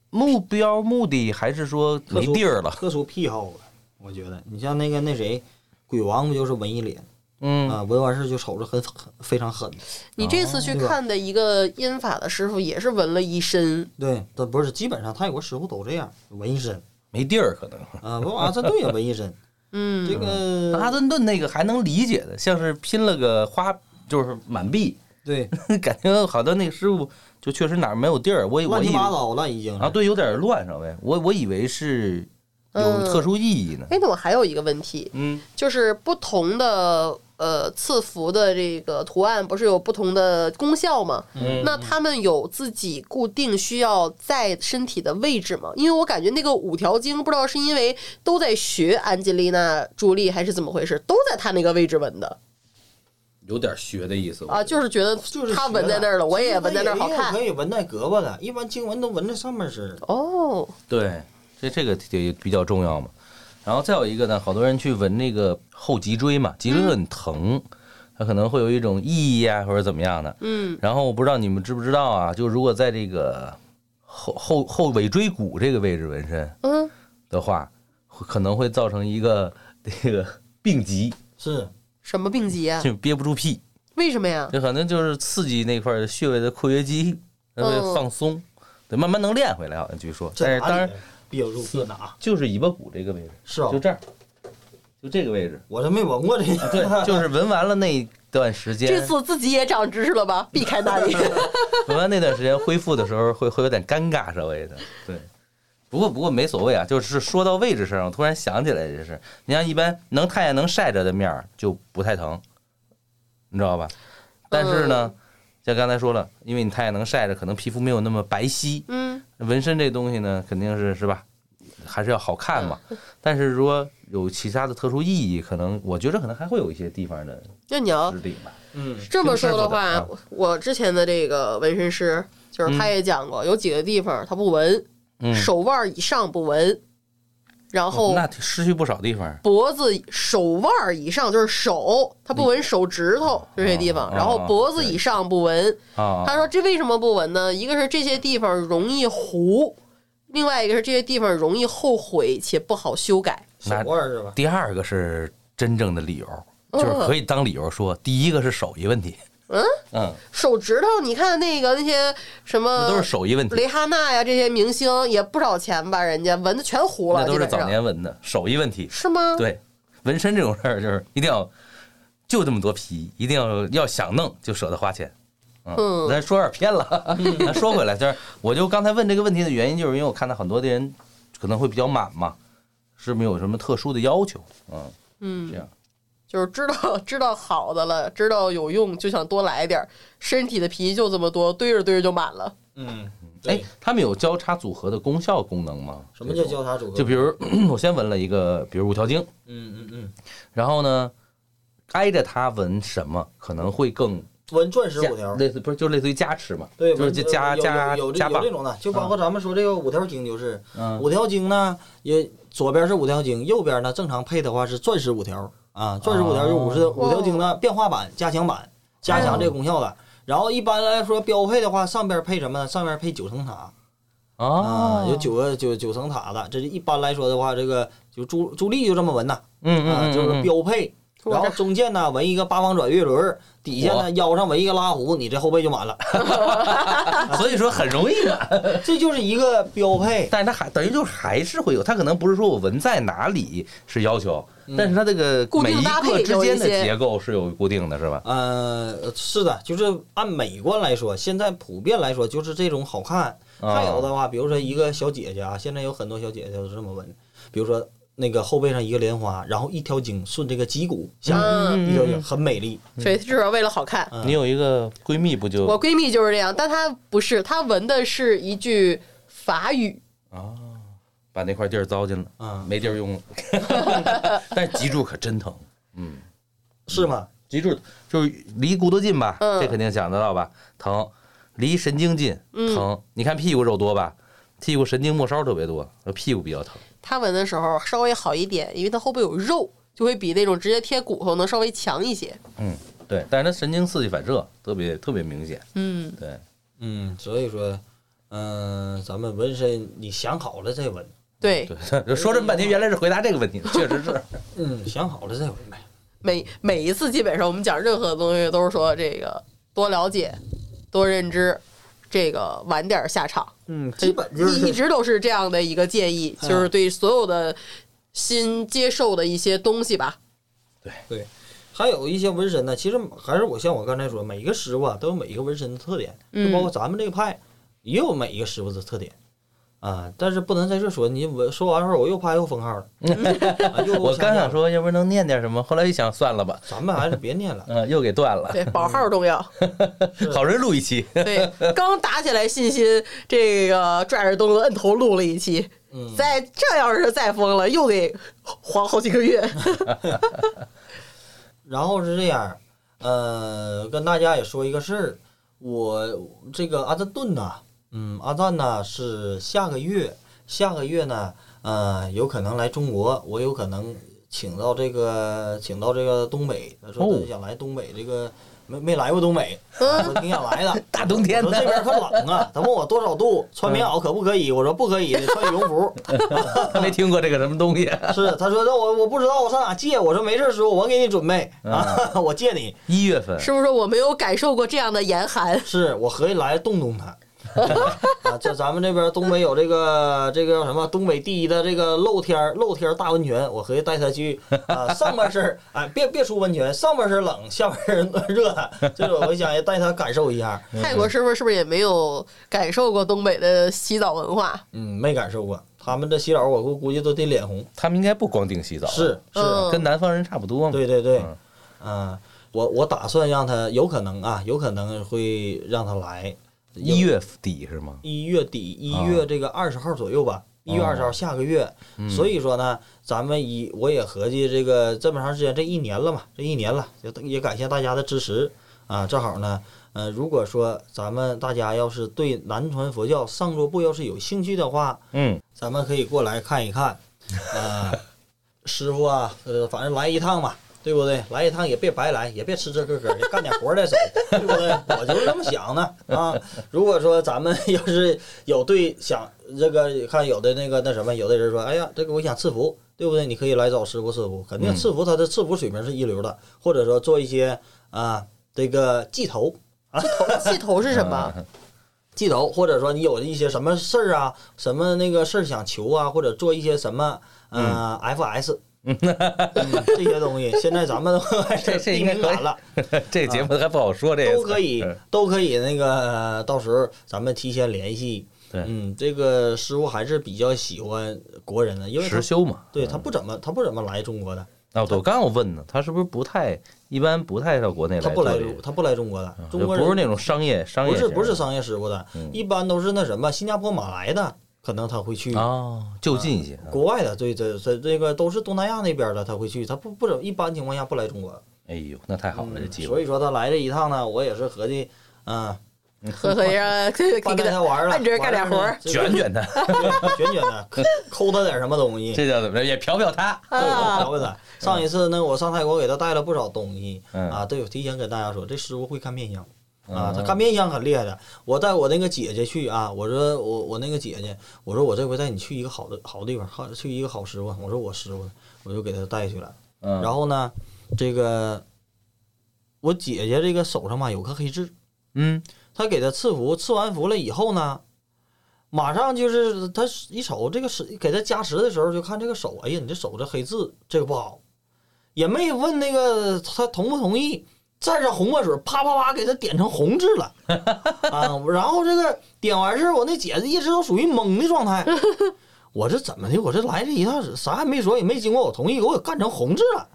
目标目的，还是说没地儿了？特殊癖好吧？我觉得，你像那个那谁，鬼王不就是纹一脸嗯，啊？纹完事就瞅着很很非常狠。你这次去看的一个阴法的师傅也是纹了一身，对，他不是，基本上泰国师傅都这样，纹一身没地儿可能。啊。不，阿森顿也纹一身。嗯，这个阿顿顿那个还能理解的，像是拼了个花，就是满壁，对，感觉好多那个师傅就确实哪儿没有地儿。我以我乱七八糟了，已经啊，对，有点乱稍微。我我以为是有嗯特殊意义呢。哎，那我还有一个问题，嗯就是不同的呃赐福的这个图案不是有不同的功效吗？嗯，那他们有自己固定需要在身体的位置吗？因为我感觉那个五条经，不知道是因为都在学安吉丽娜·朱莉，还是怎么回事，都在他那个位置纹的有点学的意思啊，就是觉得就是他纹在那儿了，我也纹在那儿好看。可以纹在胳膊的，一般经文都纹在上面是。哦，对，这这个也比较重要嘛。然后再有一个呢，好多人去纹那个后脊椎嘛，脊椎很疼，它可能会有一种意义啊，或者怎么样的。嗯然后我不知道你们知不知道啊，就如果在这个后后后尾椎骨这个位置纹身嗯，的话，会可能会造成一个这个病疾，是，什么病急啊？就憋不住屁，为什么呀？这可能就是刺激那块儿穴位的括约肌，它会嗯放松，得，慢慢能练回来，好像据说。但是当然憋不住憋哪？就是尾巴骨这个位置，是吧就？这儿，就这个位置。我都没闻过这个。对，就是闻完了那段时间，这次自己也长知识了吧？避开那里。闻完那段时间恢复的时候会会有点尴尬，稍微的。对，不过不过没所谓啊，就是说到位置上，我突然想起来这事。你像一般能太阳能晒着的面儿就不太疼，你知道吧？但是呢，像刚才说了，因为你太阳能晒着，可能皮肤没有那么白皙。嗯，纹身这东西呢，肯定是是吧？还是要好看嘛。但是如果有其他的特殊意义，可能我觉得可能还会有一些地方的那你要指定吧。嗯，这么说的话我之前的这个纹身师，就是他也讲过，有几个地方他不纹，嗯，手腕以上不纹，然后那失去不少地方。脖子手腕以上就是手，他不纹手指头这些地方，哦然后脖子以上不纹。啊，他说这为什么不纹呢？一个是这些地方容易糊，另外一个是这些地方容易后悔且不好修改。手腕是吧？第二个是真正的理由，嗯就是可以当理由说，第一个是手艺问题，嗯嗯，手指头，你看那个那些什么那都是手艺问题，蕾哈娜呀，这些明星也不少钱吧？人家纹的全糊了，那都是早年纹的，手艺问题。是吗？对，纹身这种事儿就是一定要就这么多皮，一定要要想弄就舍得花钱。嗯咱说有点偏了，咱说回来，就是我就刚才问这个问题的原因，就是因为我看到很多的人可能会比较满嘛，是没有什么特殊的要求，嗯，嗯这样。就是知道 知道好的了，知道有用就想多来点儿，身体的皮就这么多，堆着堆着就满了。嗯，哎对，，他们有交叉组合的功效功能吗？什么叫交叉组合？就比如 我先纹了一个，比如五条经，嗯嗯嗯，然后呢，挨着它纹什么可能会更纹钻石五条。类似不是就类似于加持嘛？对，就是加加有有加棒有这，种的，就包括咱们说这个五条经，就是嗯五条经呢，也左边是五条经，右边呢正常配的话是钻石五条啊，钻石五条就是五十哦五条经的变化版、加强版，加强这个功效的。然后一般来说标配的话，上边配什么呢？上边配九层塔啊、哦，有九个九九层塔的。这是一般来说的话，这个就朱朱莉就这么纹呐，啊、嗯嗯嗯，就是嗯标配。然后中间呢纹一个八方转月轮，底下呢腰上纹一个拉弧，你这后背就满了。所以说很容易满。这就是一个标配。但是它还等于就是还是会有，它可能不是说我纹在哪里是要求，但是它这个固定每一搭配个之间的结构是有固定的，是吧？呃，是的，就是按美观来说，现在普遍来说就是这种好看。啊还有的话，比如说一个小姐姐啊，现在有很多小姐姐都是这么纹，比如说那个后背上一个莲花，然后一条筋顺这个脊骨下一条筋很美丽。所以就是为了好看。嗯你有一个闺蜜不就我闺蜜就是这样，但她不是，她纹的是一句法语，啊，把那块地儿糟践了，嗯，没地儿用了。但是脊柱可真疼，嗯，是吗？脊柱就是离骨头近吧，嗯这肯定想得到吧？疼，离神经近嗯疼。你看屁股肉多吧？屁股神经末梢特别多，屁股比较疼。他纹的时候稍微好一点，因为他后背有肉，就会比那种直接贴骨头能稍微强一些。嗯，对，但是它神经刺激反射特别特别明显。嗯，对，嗯，所以说，嗯、咱们纹身，你想好了再纹。对，对，说这么半天，原来是回答这个问题，确实是。嗯，想好了再回呗。每每一次基本上我们讲任何东西都是说这个多了解、多认知，这个晚点下场。嗯，基本就是一直都是这样的一个建议，嗯就是对所有的新接受的一些东西吧。对对，还有一些纹身呢，其实还是我像我刚才说，每一个师傅啊都有每一个纹身的特点，就嗯包括咱们这个派也有每一个师傅的特点啊。但是不能在这说，你我说完后我又怕又封号了。啊又我刚想说，要不能念点什么，后来一想，算了吧，咱们还是别念了。嗯，又给断了。对，保号重要。好人录一期，对，刚打起来信心，这个拽着东子摁头录了一期。嗯，再这要是再封了，又得黄好几个月。然后是这样，呃，跟大家也说一个事儿，我这个阿德顿呐，嗯，阿赞呢是下个月，下个月呢，呃，有可能来中国，我有可能请到这个，请到这个东北，他说哦他想来东北这个。没没来过东北，嗯我说挺想来的。大冬天的说这边可冷啊，他问我多少度，穿棉袄可不可以？我说不可以，得穿羽绒服。没听过这个什么东西。是，他说那我我不知道，我上哪借？我说没事，师傅，我给你准备嗯啊，我借你。一月份，是不是我没有感受过这样的严寒？是我合计来冻冻他。啊，这咱们这边东北有这个这个叫什么？东北第一的这个露天儿露天儿大温泉，我合计带他去啊，上半身儿哎别别出温泉，上半身儿冷，下半身儿热，这个我想也带他感受一下。泰国师傅是不是也没有感受过东北的洗澡文化？嗯，没感受过，他们这洗澡我估估计都得脸红。他们应该不光腚洗澡，是是，嗯跟南方人差不多嘛。对对对嗯，嗯，我我打算让他有可能啊，有可能会让他来一月底是吗？一月底，一月这个二十号左右吧，一月二十号下个月。所以说呢，咱们一我也合计这个这么长时间，这一年了嘛，这一年了，也也感谢大家的支持啊。正好呢，呃，如果说咱们大家要是对南传佛教上座部要是有兴趣的话，嗯，咱们可以过来看一看。啊，师傅啊，呃，反正来一趟嘛。对不对？来一趟也别白来，也别吃吃喝喝，也干点活再走，对不对？我就是这么想的啊。如果说咱们要是有对想这个，看有的那个那什么，有的人说，哎呀，这个我想赐福，对不对？你可以来找师傅赐福，肯定嗯赐福他的赐福水平是一流的，或者说做一些啊这个祭头，祭头是什么？祭头，或者说你有一些什么事儿啊，什么那个事儿想求啊，或者做一些什么呃 FS。嗯，这些东西现在咱们都还 是这这低 应该可以敏感了，这个节目还不好说这个都可以嗯，都可以。那个到时候咱们提前联系。对嗯，这个师傅还是比较喜欢国人的，因为他实修嘛。对他不怎么他不怎么来中国的，啊，我刚要问呢，他是不是不太一般，不太到国内他不来他不来中国的，啊中国不是那种商业商业不是型不是商业师傅的嗯，一般都是那什么新加坡、马来的，可能他会去。啊，就近一些。啊国外的，对，这这这个都是东南亚那边的，他会去，他不不怎一般情况下不来中国。哎呦，那太好了，这机会。所以说他来这一趟呢，我也是合计，嗯，合 合让给半给他玩了，按着干点活卷卷他，对卷卷他，抠抠他点什么东西，这叫怎么着？也嫖嫖他。对，啊我教他。上一次呢，我上泰国给他带了不少东西嗯啊，对，我提前跟大家说，这师傅会看面相，啊，嗯他干面相很厉害的。我带我那个姐姐去啊，我说我我那个姐姐，我说我这回带你去一个好的好地方，好去一个好师傅。我说我师傅，我就给他带去了。嗯，然后呢，这个我姐姐这个手上嘛有颗黑痣，嗯他给他赐福，赐完福了以后呢，马上就是他一瞅这个是给他加持的时候，就看这个手，哎呀，你这手这黑痣这个不好，也没问那个他同不同意，蘸上红墨水，啪啪啪给他点成红痣了 啊！然后这个点完事儿，我那姐姐一直都属于懵的状态。我这怎么的？我这来这一趟啥也没说，也没经过我同意，给我干成红痣了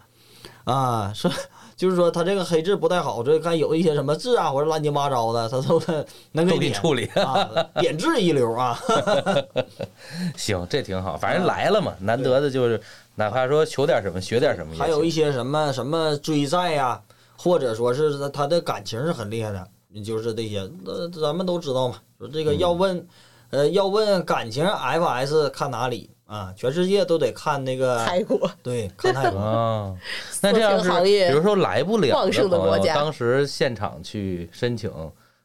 啊！说就是说他这个黑痣不太好，这看有一些什么痣啊或者乱七八糟的，他都能给你处理。啊，点痣一流啊！行，这挺好，反正来了嘛，难得的就是哪怕说求点什么，学点什么。还有一些什么什么追债呀、或者说是他他的感情是很厉害的，就是这些，那咱们都知道嘛。说这个要问，呃，要问感情 FS 看哪里啊？全世界都得看那个，泰国 对，看泰国。啊，那这样是比如说来不了旺盛的朋友国家当时现场去申请，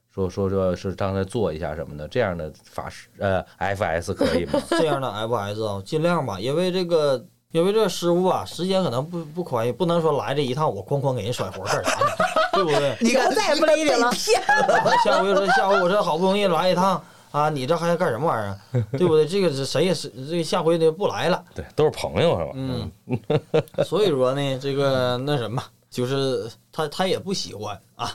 说说说是让他做一下什么的，这样的法师呃 FS 可以吗？这样的 FS 啊，尽量吧，因为这个。因为这师傅啊，时间可能不不宽裕，不能说来这一趟我哐哐给人甩活干啥的，对不对？你看再也不理你了。下回说下回我这好不容易来一趟啊，你这还干什么玩意儿？对不对？这个是谁也是这个下回就不来了。对，都是朋友是吧？嗯，所以说呢，这个那什么，就是他他也不喜欢啊，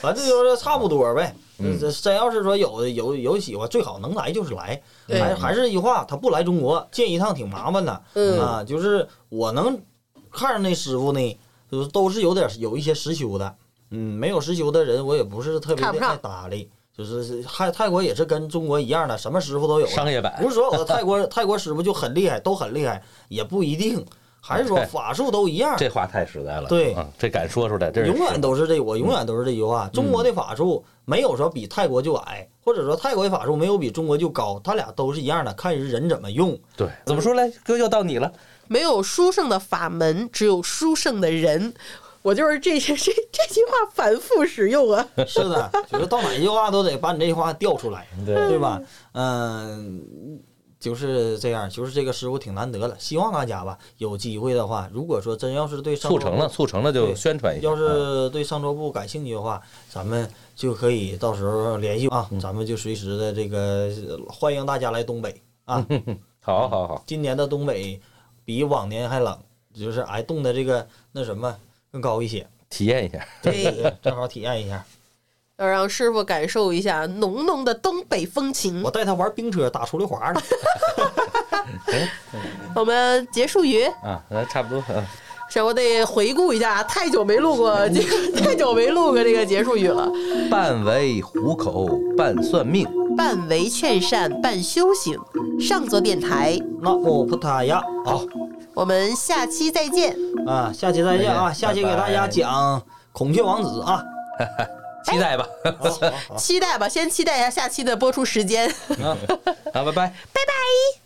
反正就是差不多呗。嗯这真要是说有有有喜欢，最好能来就是来。还还是一句话，他不来中国见一趟挺麻烦的。嗯啊，就是我能看上那师傅呢，就是都是有点有一些实修的。嗯，没有实修的人，我也不是特别的爱搭理。就是泰泰国也是跟中国一样的，什么师傅都有。商业版不是所有的泰国泰国师傅就很厉害，都很厉害，也不一定。还是说法术都一样，这话太实在了，对啊，这敢说出来，这永远都是这，我永远都是这句话。嗯中国的法术没有说比泰国就矮，或者说泰国的法术没有比中国就高，它俩都是一样的，看人怎么用。对，怎么说来？哥又到你了，没有殊胜的法门，只有殊胜的人。我就是这些这这句话反复使用啊。是的，就是到哪句话都得把你这句话调出来，对对吧？嗯，就是这样，就是这个师傅挺难得了。希望大家吧，有机会的话，如果说真要是对上周促成了，促成了就宣传一下。要啊是对上桌部感兴趣的话，咱们就可以到时候联系啊，嗯咱们就随时的这个欢迎大家来东北 啊。好好好，今年的东北比往年还冷，就是挨冻的这个那什么更高一些，体验一下。对，正好体验一下。要让师傅感受一下浓浓的东北风情我。带他玩冰车打出溜滑呢。我们结束语，啊，那差不多。啊是我得回顾一下，太久没录过，这个太久没录过这个结束语了。半为糊口，半算命。半为劝善，半修行。上座电台，那么葡萄牙，好我们下期再见。啊，下期再见啊！下期给大家讲孔雀王子啊。期待吧。期待吧，先期待一下下期的播出时间。啊，好，拜拜。拜拜。